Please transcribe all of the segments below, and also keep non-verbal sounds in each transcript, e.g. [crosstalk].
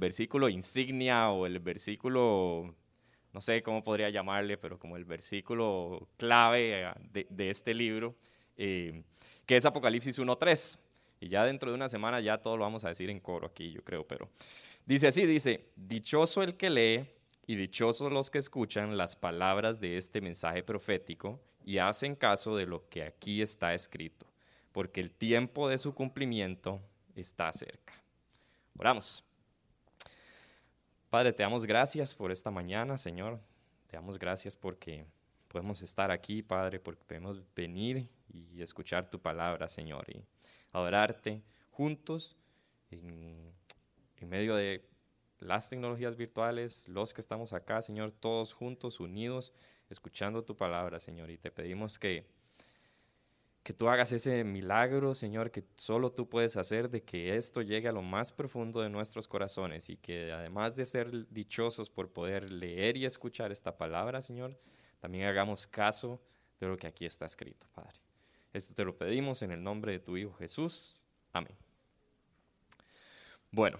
versículo insignia o el versículo, no sé cómo podría llamarle, pero como el versículo clave eh, de, este libro, eh, que es Apocalipsis 1.3. Y ya dentro de una semana ya todo lo vamos a decir en coro aquí, yo creo, pero dice así, dice, dichoso el que lee y dichosos los que escuchan las palabras de este mensaje profético y hacen caso de lo que aquí está escrito, porque el tiempo de su cumplimiento está cerca. Oramos. Padre, te damos gracias por esta mañana, Señor. Te damos gracias porque podemos estar aquí, Padre, porque podemos venir y escuchar tu palabra, Señor, y adorarte juntos en, medio de las tecnologías virtuales, los que estamos acá, Señor, todos juntos, unidos, escuchando tu palabra, Señor. Y te pedimos que, que tú hagas ese milagro, Señor, que solo tú puedes hacer de que esto llegue a lo más profundo de nuestros corazones y que además de ser dichosos por poder leer y escuchar esta palabra, Señor, también hagamos caso de lo que aquí está escrito, Padre. Esto te lo pedimos en el nombre de tu Hijo Jesús. Amén. Bueno,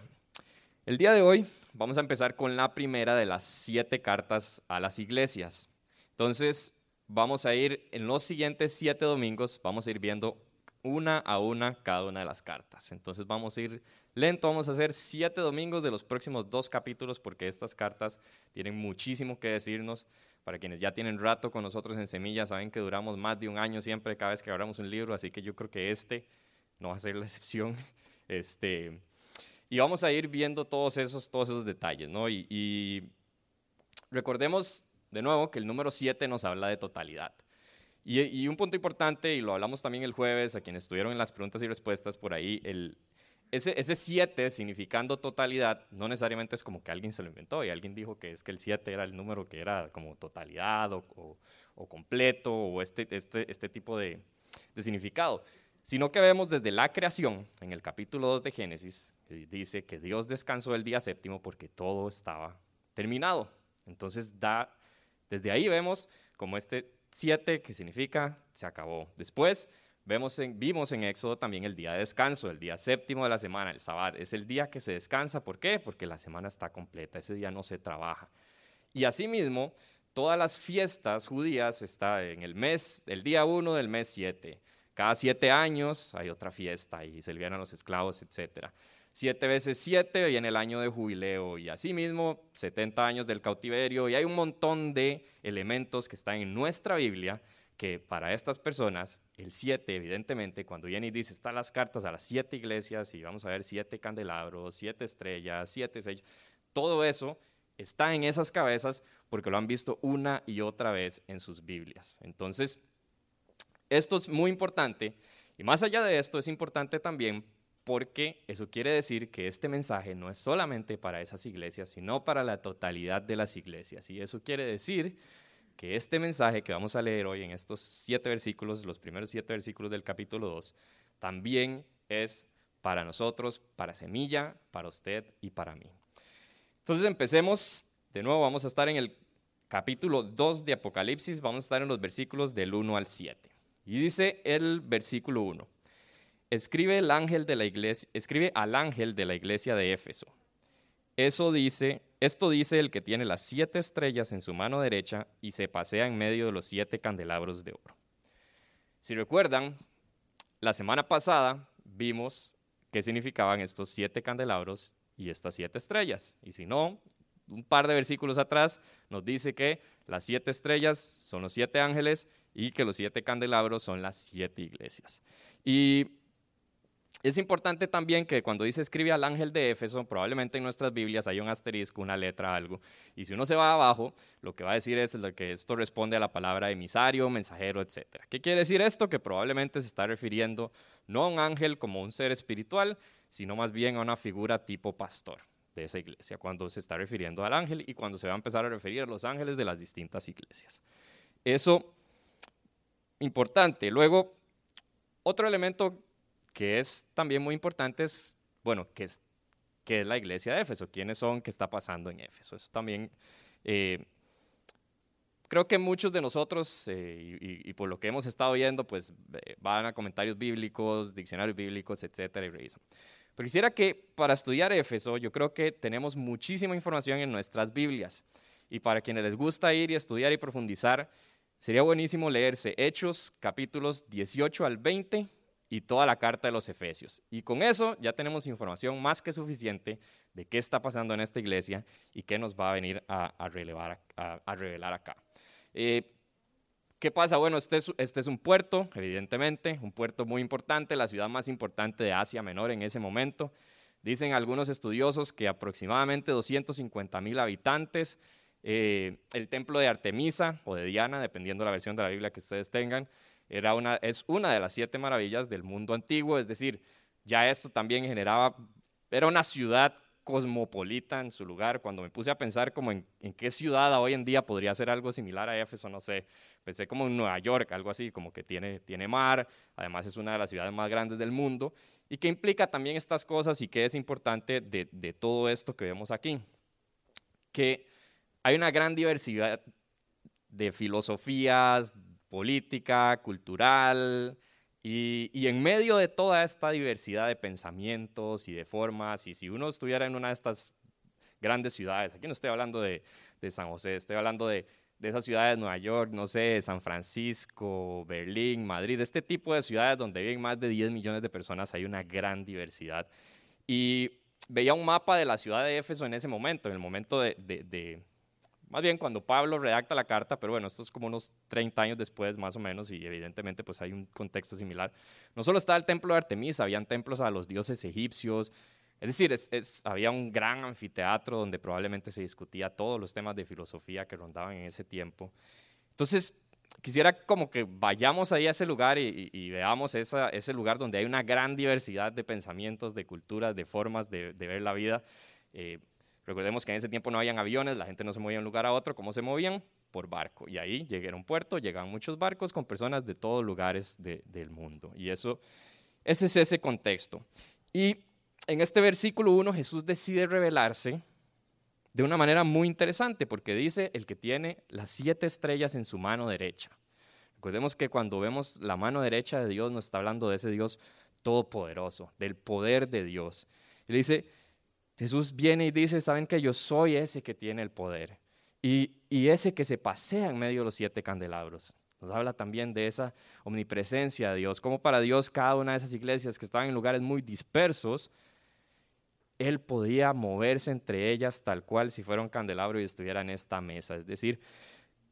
el día de hoy vamos a empezar con la primera de las siete cartas a las iglesias. Entonces, vamos a ir en los siguientes siete domingos, vamos a ir viendo una a una cada una de las cartas. Entonces, vamos a ir lento, vamos a hacer siete domingos de los próximos dos capítulos porque estas cartas tienen muchísimo que decirnos. Para quienes ya tienen rato con nosotros en Semilla, saben que duramos más de un año siempre cada vez que abramos un libro, así que yo creo que este no va a ser la [laughs] excepción. Este, y vamos a ir viendo todos esos, todos esos detalles, ¿no? Y, recordemos de nuevo que el número 7 nos habla de totalidad. Y, un punto importante, y lo hablamos también el jueves, a quienes estuvieron en las preguntas y respuestas por ahí, el, ese 7 significando totalidad no necesariamente es como que alguien se lo inventó y alguien dijo que es que el 7 era el número que era como totalidad o, completo o este, este, este tipo de, de significado, sino que vemos desde la creación, en el capítulo 2 de Génesis, dice que Dios descansó el día séptimo porque todo estaba terminado. Entonces, da, desde ahí vemos como este 7, que significa se acabó. Después, vemos en, vimos en Éxodo también el día de descanso, el día séptimo de la semana, el sábado. Es el día que se descansa. ¿Por qué? Porque la semana está completa, ese día no se trabaja. Y asimismo, todas las fiestas judías están en el mes, el día 1 del mes 7. Cada siete años hay otra fiesta y se a los esclavos, etcétera. Siete veces siete viene el año de jubileo y asimismo 70 años del cautiverio y hay un montón de elementos que están en nuestra Biblia que para estas personas, el siete, evidentemente, cuando viene y dice, están las cartas a las siete iglesias y vamos a ver siete candelabros, siete estrellas, siete sellos, todo eso está en esas cabezas porque lo han visto una y otra vez en sus Biblias. Entonces, esto es muy importante y más allá de esto es importante también porque eso quiere decir que este mensaje no es solamente para esas iglesias, sino para la totalidad de las iglesias. Y eso quiere decir que este mensaje que vamos a leer hoy en estos siete versículos, los primeros siete versículos del capítulo 2, también es para nosotros, para Semilla, para usted y para mí. Entonces empecemos, de nuevo vamos a estar en el capítulo 2 de Apocalipsis, vamos a estar en los versículos del 1 al 7. Y dice el versículo 1 escribe, al ángel de la iglesia de Éfeso. Eso dice, esto dice el que tiene las siete estrellas en su mano derecha y se pasea en medio de los siete candelabros de oro. Si recuerdan, la semana pasada vimos qué significaban estos siete candelabros y estas siete estrellas. Y si no, un par de versículos atrás nos dice que las siete estrellas son los siete ángeles y que los siete candelabros son las siete iglesias. Y es importante también que cuando dice escribe al ángel de Éfeso, probablemente en nuestras Biblias hay un asterisco, una letra, algo. Y si uno se va abajo, lo que va a decir es que esto responde a la palabra emisario, mensajero, etc. ¿Qué quiere decir esto? Que probablemente se está refiriendo no a un ángel como un ser espiritual, sino más bien a una figura tipo pastor de esa iglesia, cuando se está refiriendo al ángel y cuando se va a empezar a referir a los ángeles de las distintas iglesias. Eso, importante. Luego, otro elemento que es también muy importante es, bueno, ¿qué es, qué es la iglesia de Éfeso? ¿Quiénes son? ¿Qué está pasando en Éfeso? Eso también, eh, creo que muchos de nosotros, eh, y, por lo que hemos estado viendo, pues eh, van a comentarios bíblicos, diccionarios bíblicos, etcétera, y revisan. Pero quisiera que para estudiar Éfeso, yo creo que tenemos muchísima información en nuestras Biblias. Y para quienes les gusta ir y estudiar y profundizar, sería buenísimo leerse Hechos capítulos 18 al 20 y toda la carta de los Efesios. Y con eso ya tenemos información más que suficiente de qué está pasando en esta iglesia y qué nos va a venir a, a, revelar acá. Eh, ¿Qué pasa? Bueno, este es, este es, un puerto, evidentemente, un puerto muy importante, la ciudad más importante de Asia Menor en ese momento. Dicen algunos estudiosos que aproximadamente 250 mil habitantes. Eh, el templo de Artemisa o de Diana, dependiendo de la versión de la Biblia que ustedes tengan, era una, es una de las siete maravillas del mundo antiguo, es decir, ya esto también generaba, era una ciudad cosmopolita en su lugar. Cuando me puse a pensar como en, qué ciudad hoy en día podría ser algo similar a Éfeso, no sé, Pensé como en Nueva York, algo así, como que tiene, tiene mar, además es una de las ciudades más grandes del mundo, y que implica también estas cosas y que es importante de, de todo esto que vemos aquí. Que hay una gran diversidad de filosofías, política, cultural, y, y, en medio de toda esta diversidad de pensamientos y de formas, y si uno estuviera en una de estas grandes ciudades, aquí no estoy hablando de, de San José, estoy hablando de de esas ciudades, Nueva York, no sé, San Francisco, Berlín, Madrid, este tipo de ciudades donde viven más de 10 millones de personas, hay una gran diversidad. Y veía un mapa de la ciudad de Éfeso en ese momento, en el momento de, de, más bien cuando Pablo redacta la carta, pero bueno, esto es como unos 30 años después más o menos y evidentemente pues hay un contexto similar. No solo estaba el templo de Artemisa, habían templos a los dioses egipcios, es decir, había un gran anfiteatro donde probablemente se discutía todos los temas de filosofía que rondaban en ese tiempo. Entonces, quisiera como que vayamos ahí a ese lugar y, veamos ese lugar donde hay una gran diversidad de pensamientos, de culturas, de formas de, ver la vida. Eh, recordemos que en ese tiempo no habían aviones, la gente no se movía de un lugar a otro. ¿Cómo se movían? Por barco. Y ahí llegué a un puerto, llegaban muchos barcos con personas de todos lugares del mundo. Y eso, ese es ese contexto. Y en este versículo 1 Jesús decide revelarse de una manera muy interesante porque dice el que tiene las siete estrellas en su mano derecha. Recordemos que cuando vemos la mano derecha de Dios nos está hablando de ese Dios todopoderoso, del poder de Dios. Y le dice, Jesús viene y dice, saben que yo soy ese que tiene el poder y, y ese que se pasea en medio de los siete candelabros. Nos habla también de esa omnipresencia de Dios, como para Dios cada una de esas iglesias que estaban en lugares muy dispersos, él podía moverse entre ellas tal cual si fuera un candelabro y estuviera en esta mesa. Es decir,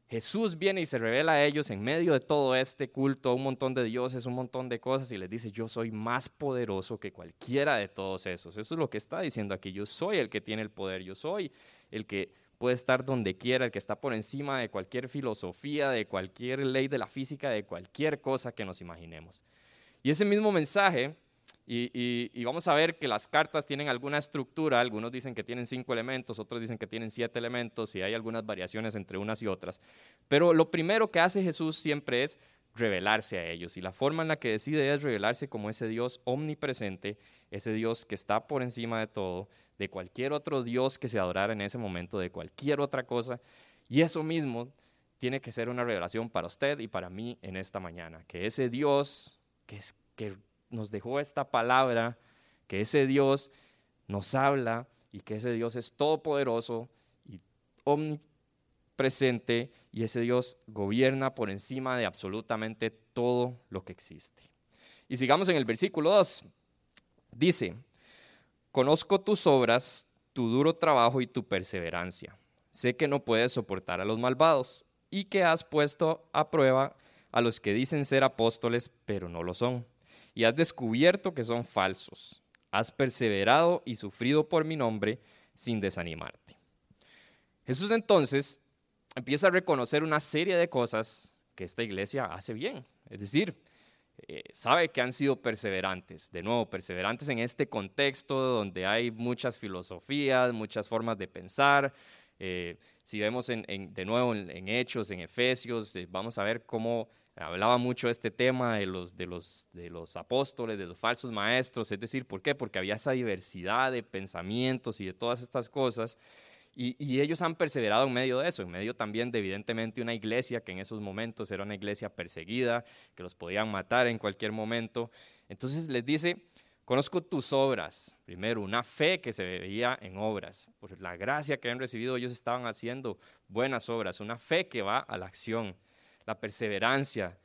Jesús viene y se revela a ellos en medio de todo este culto, un montón de dioses, un montón de cosas, y les dice, yo soy más poderoso que cualquiera de todos esos. Eso es lo que está diciendo aquí, yo soy el que tiene el poder, yo soy el que puede estar donde quiera, el que está por encima de cualquier filosofía, de cualquier ley de la física, de cualquier cosa que nos imaginemos. Y ese mismo mensaje y, vamos a ver que las cartas tienen alguna estructura, algunos dicen que tienen cinco elementos, otros dicen que tienen siete elementos y hay algunas variaciones entre unas y otras. Pero lo primero que hace Jesús siempre es revelarse a ellos y la forma en la que decide es revelarse como ese Dios omnipresente, ese Dios que está por encima de todo, de cualquier otro Dios que se adorara en ese momento, de cualquier otra cosa. Y eso mismo tiene que ser una revelación para usted y para mí en esta mañana, que ese Dios que, es, que nos dejó esta palabra, que ese Dios nos habla y que ese Dios es todopoderoso y omnipresente y ese Dios gobierna por encima de absolutamente todo lo que existe. Y sigamos en el versículo 2. Dice, conozco tus obras, tu duro trabajo y tu perseverancia. Sé que no puedes soportar a los malvados y que has puesto a prueba a los que dicen ser apóstoles, pero no lo son y has descubierto que son falsos. Has perseverado y sufrido por mi nombre sin desanimarte. Jesús entonces empieza a reconocer una serie de cosas que esta iglesia hace bien. Es decir, eh, sabe que han sido perseverantes. De nuevo, perseverantes en este contexto donde hay muchas filosofías, muchas formas de pensar. Eh, si vemos de nuevo en, Hechos, en Efesios, eh, vamos a ver cómo hablaba mucho este tema de los, de, los, de los apóstoles, de los falsos maestros, es decir, ¿por qué? Porque había esa diversidad de pensamientos y de todas estas cosas, y, y, ellos han perseverado en medio de eso, en medio también de evidentemente una iglesia que en esos momentos era una iglesia perseguida, que los podían matar en cualquier momento. Entonces les dice, Conozco tus obras. Primero, una fe que se veía en obras. Por la gracia que han recibido, ellos estaban haciendo buenas obras. Una fe que va a la acción. La perseverancia.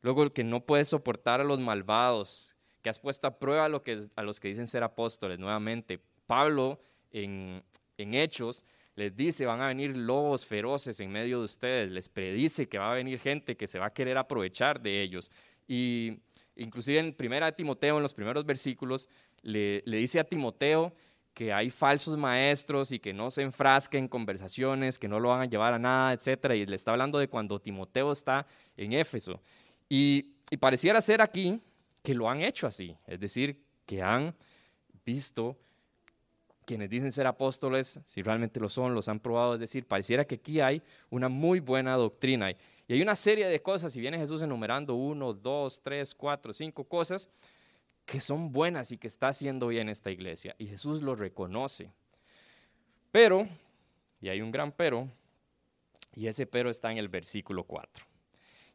Luego, que no puedes soportar a los malvados. Que has puesto a prueba a, los que dicen ser apóstoles. Nuevamente, Pablo en, en Hechos les dice, van a venir lobos feroces en medio de ustedes. Les predice que va a venir gente que se va a querer aprovechar de ellos. Y inclusive en primera Timoteo, en los primeros versículos, le, dice a Timoteo que hay falsos maestros y que no se enfrasquen en conversaciones, que no lo van a llevar a nada, etc. Y le está hablando de cuando Timoteo está en Éfeso. Y, y pareciera ser aquí que lo han hecho así, es decir, que han visto quienes dicen ser apóstoles, si realmente lo son, los han probado, es decir, pareciera que aquí hay una muy buena doctrina. Y hay una serie de cosas, si viene Jesús enumerando uno, dos, tres, cuatro, cinco cosas que son buenas y que está haciendo bien esta iglesia. Y Jesús lo reconoce. Pero, y hay un gran pero, y ese pero está en el versículo 4.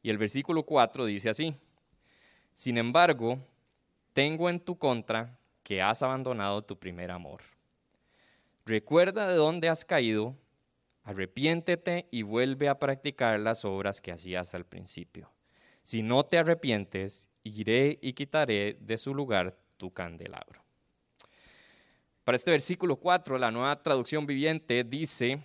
Y el versículo 4 dice así, sin embargo, tengo en tu contra que has abandonado tu primer amor. Recuerda de dónde has caído Arrepiéntete y vuelve a practicar las obras que hacías al principio. Si no te arrepientes, iré y quitaré de su lugar tu candelabro. Para este versículo 4, la nueva traducción viviente dice,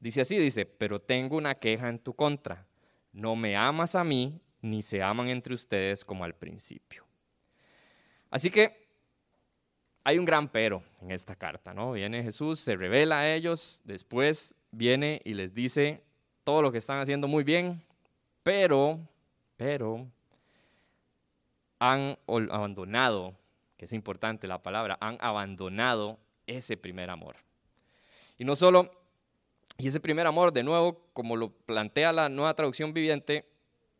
dice así, dice, pero tengo una queja en tu contra. No me amas a mí, ni se aman entre ustedes como al principio. Así que hay un gran pero en esta carta, ¿no? Viene Jesús, se revela a ellos, después viene y les dice todo lo que están haciendo muy bien, pero, pero, han abandonado, que es importante la palabra, han abandonado ese primer amor. Y no solo, y ese primer amor, de nuevo, como lo plantea la nueva traducción viviente,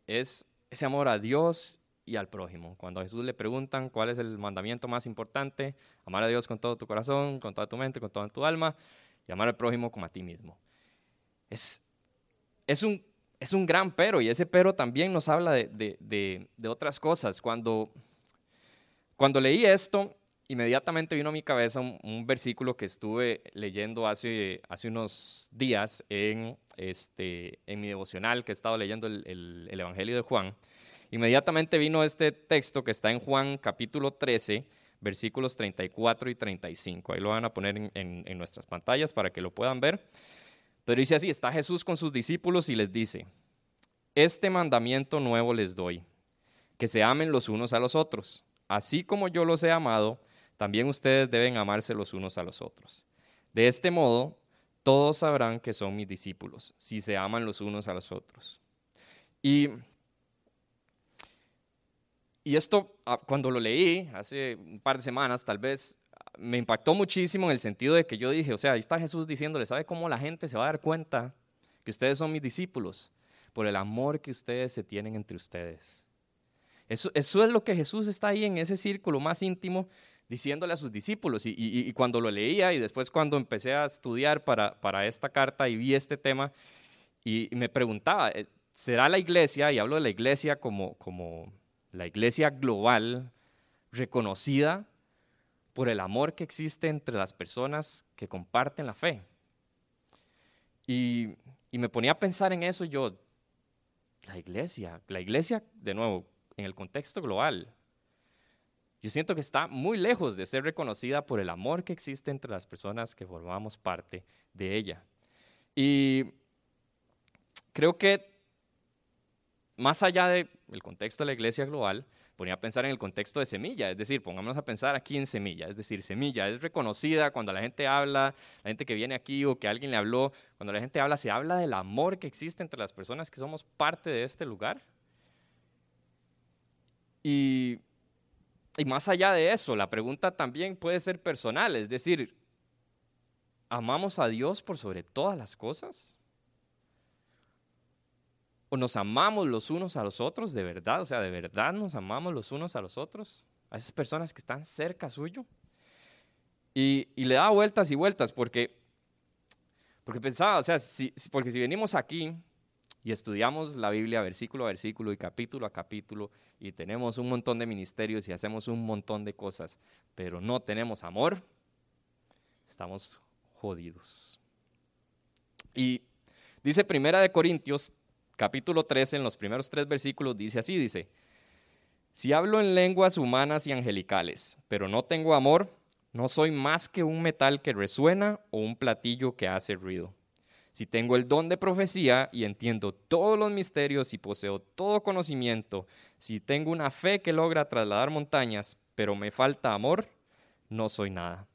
es ese amor a Dios y al prójimo. Cuando a Jesús le preguntan cuál es el mandamiento más importante, amar a Dios con todo tu corazón, con toda tu mente, con toda tu alma, y amar al prójimo como a ti mismo. Es, es, un, es un gran pero, y ese pero también nos habla de, de, otras cosas. Cuando, cuando leí esto, inmediatamente vino a mi cabeza un, versículo que estuve leyendo hace, hace unos días en, este, en mi devocional, que he estado leyendo el, el Evangelio de Juan. Inmediatamente vino este texto que está en Juan capítulo 13, versículos 34 y 35. Ahí lo van a poner en, nuestras pantallas para que lo puedan ver. Pero dice así, está Jesús con sus discípulos y les dice, este mandamiento nuevo les doy, que se amen los unos a los otros. Así como yo los he amado, también ustedes deben amarse los unos a los otros. De este modo, todos sabrán que son mis discípulos, si se aman los unos a los otros. Y y esto, ah, cuando lo leí hace un par de semanas, tal vez me impactó muchísimo en el sentido de que yo dije, o sea, ahí está Jesús diciéndole, ¿sabe cómo la gente se va a dar cuenta que ustedes son mis discípulos? Por el amor que ustedes se tienen entre ustedes. Eso, es lo que Jesús está ahí en ese círculo más íntimo diciéndole a sus discípulos. Y, y, cuando lo leía y después cuando empecé a estudiar para, para esta carta y vi este tema, y, me preguntaba, eh, ¿será la iglesia, y hablo de la iglesia como, como la iglesia global reconocida por el amor que existe entre las personas que comparten la fe. Y, me ponía a pensar en eso yo, la iglesia, la iglesia, de nuevo, en el contexto global, yo siento que está muy lejos de ser reconocida por el amor que existe entre las personas que formamos parte de ella. Y creo que más allá del contexto de la iglesia global, ponía a pensar en el contexto de semilla, es decir, pongámonos a pensar aquí en semilla, es decir, semilla es reconocida cuando la gente habla, la gente que viene aquí o que alguien le habló, cuando la gente habla, se habla del amor que existe entre las personas que somos parte de este lugar. Y, y más allá de eso, la pregunta también puede ser personal, es decir, ¿amamos a Dios por sobre todas las cosas? O nos amamos los unos a los otros, de verdad, o sea, de verdad nos amamos los unos a los otros, a esas personas que están cerca suyo. Y, le da vueltas y vueltas porque, porque pensaba, o sea, porque si venimos aquí y estudiamos la Biblia versículo a versículo y capítulo a capítulo y tenemos un montón de ministerios y hacemos un montón de cosas, pero no tenemos amor, estamos jodidos. Y dice Primera de Corintios, capítulo 13, en los primeros tres versículos, dice así, dice, si hablo en lenguas humanas y angelicales, pero no tengo amor, no soy más que un metal que resuena o un platillo que hace ruido. Si tengo el don de profecía y entiendo todos los misterios y poseo todo conocimiento, si tengo una fe que logra trasladar montañas, pero me falta amor, no soy nada.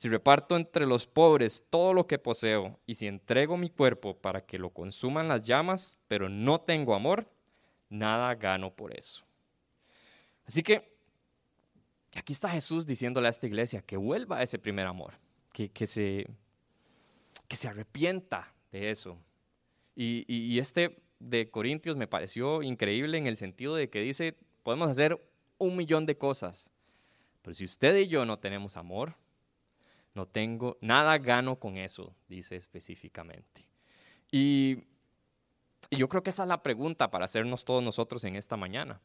Si reparto entre los pobres todo lo que poseo y si entrego mi cuerpo para que lo consuman las llamas, pero no tengo amor, nada gano por eso. Así que aquí está Jesús diciéndole a esta iglesia que vuelva a ese primer amor, que, se arrepienta de eso. Y, este de Corintios me pareció increíble en el sentido de que dice, podemos hacer un millón de cosas, pero si usted y yo no tenemos amor, no tengo, nada gano con eso, dice específicamente. Y, yo creo que esa es la pregunta para hacernos todos nosotros en esta mañana.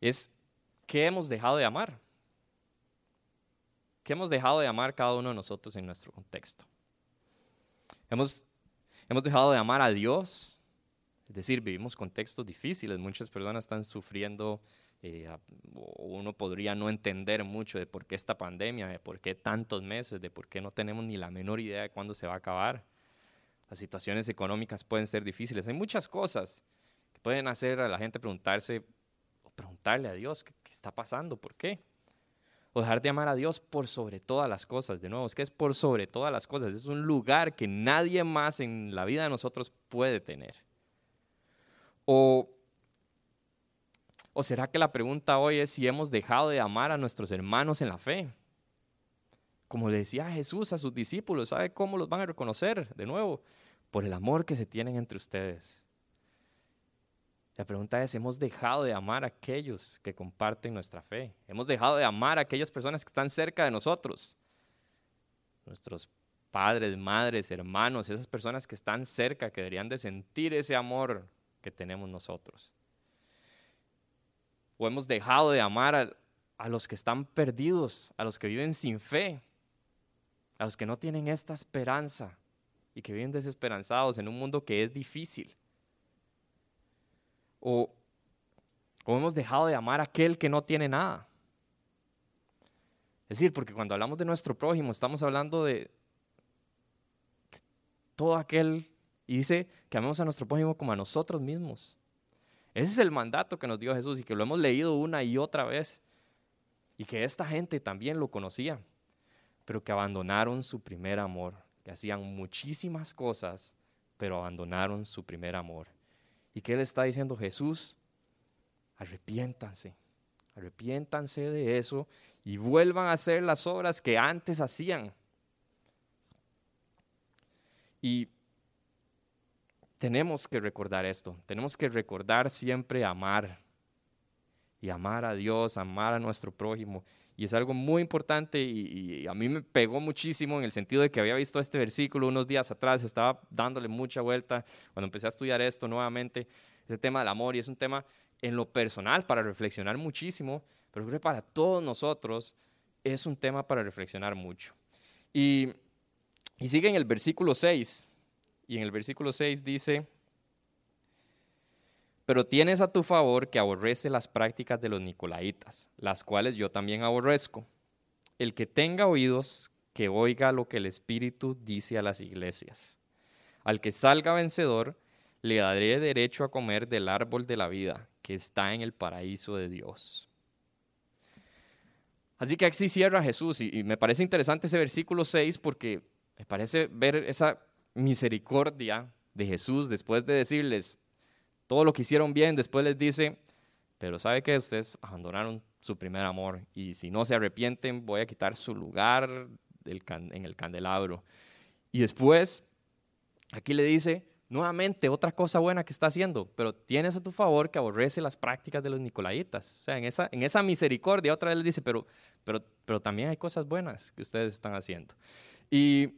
Es, ¿qué hemos dejado de amar? ¿Qué hemos dejado de amar cada uno de nosotros en nuestro contexto? Hemos, hemos dejado de amar a Dios, es decir, vivimos contextos difíciles, muchas personas están sufriendo, eh, uno podría no entender mucho de por qué esta pandemia, de por qué tantos meses, de por qué no tenemos ni la menor idea de cuándo se va a acabar. Las situaciones económicas pueden ser difíciles, hay muchas cosas que pueden hacer a la gente preguntarse, o preguntarle a Dios, ¿qué, qué está pasando? ¿Por qué? o dejar de amar a Dios por sobre todas las cosas. De nuevo, es que es por sobre todas las cosas. Es un lugar que nadie más en la vida de nosotros puede tener. O, o será que la pregunta hoy es si hemos dejado de amar a nuestros hermanos en la fe. Como le decía Jesús a sus discípulos, ¿sabe cómo los van a reconocer? De nuevo, por el amor que se tienen entre ustedes. La pregunta es, ¿hemos dejado de amar a aquellos que comparten nuestra fe? ¿Hemos dejado de amar a aquellas personas que están cerca de nosotros? Nuestros padres, madres, hermanos, esas personas que están cerca, que deberían de sentir ese amor que tenemos nosotros. ¿O hemos dejado de amar a, a los que están perdidos, a los que viven sin fe, a los que no tienen esta esperanza y que viven desesperanzados en un mundo que es difícil? o, hemos dejado de amar a aquel que no tiene nada. Es decir, porque cuando hablamos de nuestro prójimo, estamos hablando de todo aquel, y dice que amemos a nuestro prójimo como a nosotros mismos. Ese es el mandato que nos dio Jesús y que lo hemos leído una y otra vez. Y que esta gente también lo conocía, pero que abandonaron su primer amor, que hacían muchísimas cosas, pero abandonaron su primer amor. ¿Y qué le está diciendo Jesús? Arrepiéntanse, arrepiéntanse de eso y vuelvan a hacer las obras que antes hacían. Y tenemos que recordar esto, tenemos que recordar siempre amar y amar a Dios, amar a nuestro prójimo. Y es algo muy importante y, a mí me pegó muchísimo en el sentido de que había visto este versículo unos días atrás, estaba dándole mucha vuelta cuando empecé a estudiar esto nuevamente, ese tema del amor y es un tema en lo personal para reflexionar muchísimo, pero creo que para todos nosotros es un tema para reflexionar mucho. Y, y sigue en el versículo 6, y en el versículo 6 dice, pero tienes a tu favor que aborrece las prácticas de los nicolaitas, las cuales yo también aborrezco. El que tenga oídos, que oiga lo que el Espíritu dice a las iglesias. Al que salga vencedor, le daré derecho a comer del árbol de la vida que está en el paraíso de Dios. Así que así cierra Jesús y, me parece interesante ese versículo 6 porque me parece ver esa misericordia de Jesús después de decirles, todo lo que hicieron bien, después les dice, pero sabe que ustedes abandonaron su primer amor y si no se arrepienten voy a quitar su lugar en el candelabro. Y después, aquí le dice, nuevamente otra cosa buena que está haciendo, pero tienes a tu favor que aborrece las prácticas de los nicolaitas. O sea, en esa, en esa misericordia otra vez le dice, pero, pero, pero también hay cosas buenas que ustedes están haciendo. Y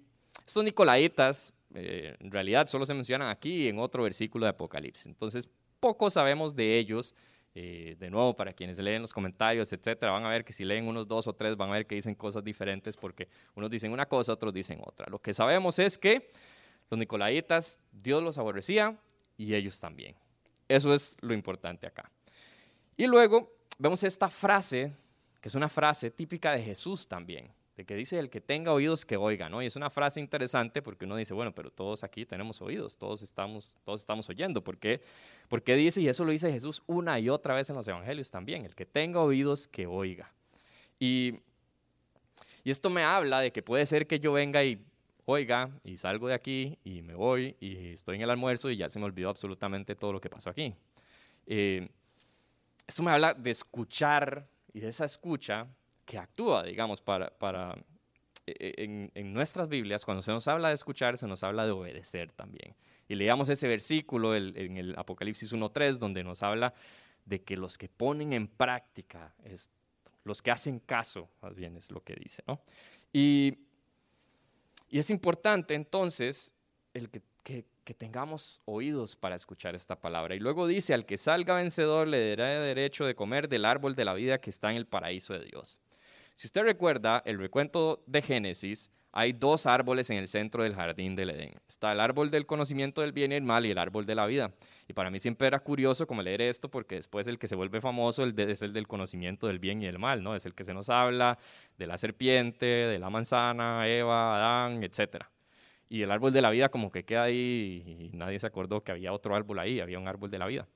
estos nicolaitas eh, en realidad solo se mencionan aquí en otro versículo de Apocalipsis. Entonces, poco sabemos de ellos. Eh, de nuevo, para quienes leen los comentarios, etcétera, van a ver que si leen unos dos o tres, van a ver que dicen cosas diferentes porque unos dicen una cosa, otros dicen otra. Lo que sabemos es que los nicolaitas, Dios los aborrecía y ellos también. Eso es lo importante acá. Y luego vemos esta frase, que es una frase típica de Jesús también que dice el que tenga oídos que oiga, ¿no? Y es una frase interesante porque uno dice, bueno, pero todos aquí tenemos oídos, todos estamos, todos estamos oyendo. ¿Por qué? Porque dice, y eso lo dice Jesús una y otra vez en los evangelios también, el que tenga oídos que oiga. Y, y esto me habla de que puede ser que yo venga y oiga y salgo de aquí y me voy y estoy en el almuerzo y ya se me olvidó absolutamente todo lo que pasó aquí. Eh, esto me habla de escuchar y de esa escucha que actúa, digamos, para, e, e, en, nuestras Biblias, cuando se nos habla de escuchar, se nos habla de obedecer también. Y leíamos ese versículo en el Apocalipsis 1.3, donde nos habla de que los que ponen en práctica, los que hacen caso, más bien es lo que dice, ¿no? Y, es importante entonces el que, que, que, tengamos oídos para escuchar esta palabra. Y luego dice, al que salga vencedor le dará derecho de comer del árbol de la vida que está en el paraíso de Dios. Si usted recuerda el recuento de Génesis, hay dos árboles en el centro del jardín del Edén. Está el árbol del conocimiento del bien y el mal y el árbol de la vida. Y para mí siempre era curioso como leer esto porque después el que se vuelve famoso es el del conocimiento del bien y el mal, ¿no? Es el que se nos habla de la serpiente, de la manzana, Eva, Adán, etc. Y el árbol de la vida como que queda ahí y nadie se acordó que había otro árbol ahí, había un árbol de la vida.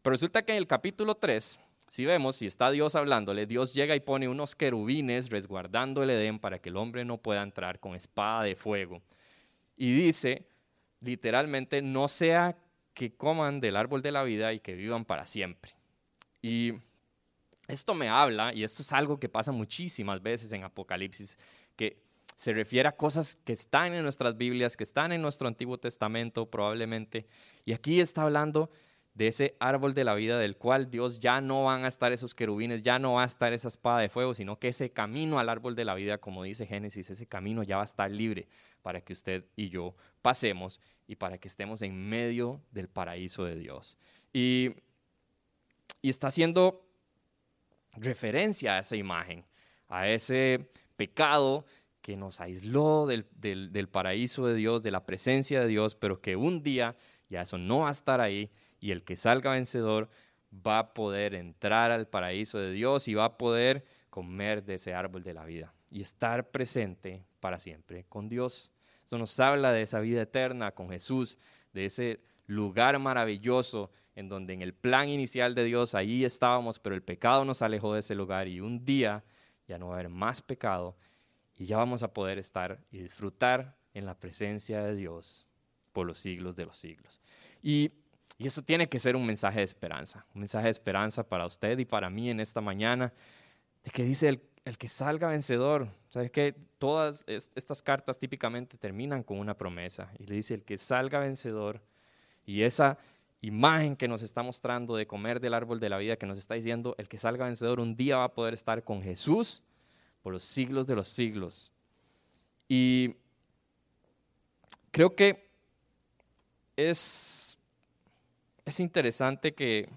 Pero resulta que en el capítulo 3 si vemos, si está Dios hablándole, Dios llega y pone unos querubines resguardando el Edén para que el hombre no pueda entrar con espada de fuego. Y dice, literalmente, no sea que coman del árbol de la vida y que vivan para siempre. Y esto me habla, y esto es algo que pasa muchísimas veces en Apocalipsis, que se refiere a cosas que están en nuestras Biblias, que están en nuestro Antiguo Testamento probablemente. Y aquí está hablando de ese árbol de la vida del cual Dios ya no van a estar esos querubines, ya no va a estar esa espada de fuego, sino que ese camino al árbol de la vida, como dice Génesis, ese camino ya va a estar libre para que usted y yo pasemos y para que estemos en medio del paraíso de Dios. Y, y está haciendo referencia a esa imagen, a ese pecado que nos aisló del, del, del paraíso de Dios, de la presencia de Dios, pero que un día ya eso no va a estar ahí y el que salga vencedor va a poder entrar al paraíso de Dios y va a poder comer de ese árbol de la vida y estar presente para siempre con Dios. Eso nos habla de esa vida eterna con Jesús, de ese lugar maravilloso en donde en el plan inicial de Dios ahí estábamos, pero el pecado nos alejó de ese lugar y un día ya no va a haber más pecado y ya vamos a poder estar y disfrutar en la presencia de Dios por los siglos de los siglos. Y y eso tiene que ser un mensaje de esperanza, un mensaje de esperanza para usted y para mí en esta mañana, de que dice el, que salga vencedor. ¿Sabes que Todas estas cartas típicamente terminan con una promesa y le dice el que salga vencedor y esa imagen que nos está mostrando de comer del árbol de la vida, que nos está diciendo el que salga vencedor un día va a poder estar con Jesús por los siglos de los siglos. Y creo que es es interesante que,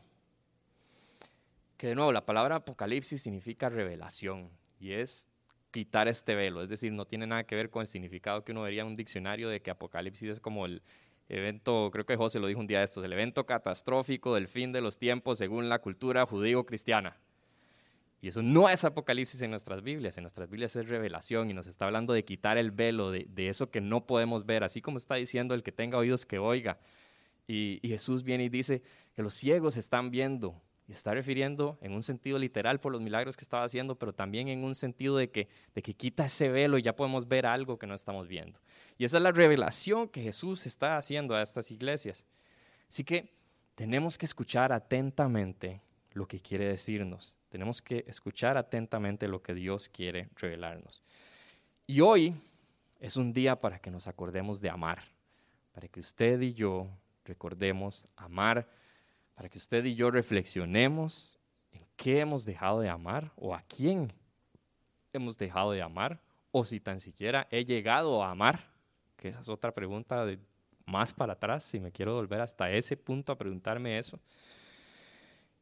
que, de nuevo, la palabra apocalipsis significa revelación y es quitar este velo, es decir, no tiene nada que ver con el significado que uno vería en un diccionario de que apocalipsis es como el evento, creo que José lo dijo un día de estos, el evento catastrófico del fin de los tiempos según la cultura judío-cristiana. Y eso no es apocalipsis en nuestras Biblias, en nuestras Biblias es revelación y nos está hablando de quitar el velo, de, de eso que no podemos ver, así como está diciendo el que tenga oídos que oiga. Y, Jesús viene y dice que los ciegos están viendo. Y está refiriendo en un sentido literal por los milagros que estaba haciendo, pero también en un sentido de que, de que quita ese velo y ya podemos ver algo que no estamos viendo. Y esa es la revelación que Jesús está haciendo a estas iglesias. Así que tenemos que escuchar atentamente lo que quiere decirnos. Tenemos que escuchar atentamente lo que Dios quiere revelarnos. Y hoy es un día para que nos acordemos de amar, para que usted y yo recordemos amar, para que usted y yo reflexionemos en qué hemos dejado de amar o a quién hemos dejado de amar o si tan siquiera he llegado a amar Que esa es otra pregunta más para atrás, si me quiero volver hasta ese punto a preguntarme eso.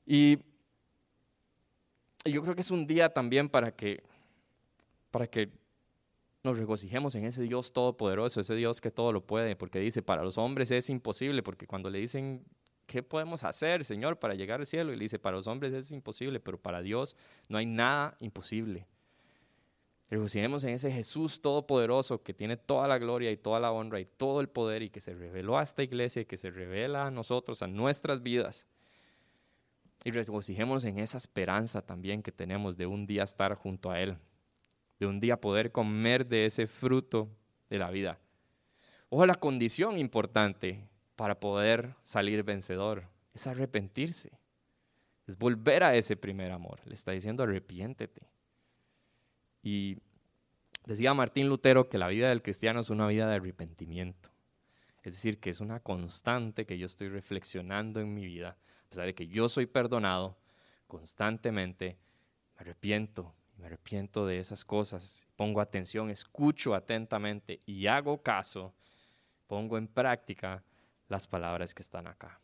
Y, yo creo que es un día también para que, para que nos regocijemos en ese Dios todopoderoso, ese Dios que todo lo puede, porque dice, para los hombres es imposible, porque cuando le dicen, ¿qué podemos hacer, Señor, para llegar al cielo? Y le dice, para los hombres es imposible, pero para Dios no hay nada imposible. Regocijemos en ese Jesús todopoderoso que tiene toda la gloria y toda la honra y todo el poder y que se reveló a esta iglesia y que se revela a nosotros, a nuestras vidas. Y regocijemos en esa esperanza también que tenemos de un día estar junto a Él, de un día poder comer de ese fruto de la vida. Ojo, la condición importante para poder salir vencedor es arrepentirse, es volver a ese primer amor. Le está diciendo arrepiéntete. Y decía Martín Lutero que la vida del cristiano es una vida de arrepentimiento. Es decir, que es una constante que yo estoy reflexionando en mi vida. A pesar de que yo soy perdonado, constantemente me arrepiento, me arrepiento de esas cosas, pongo atención, escucho atentamente y hago caso, pongo en práctica las palabras que están acá.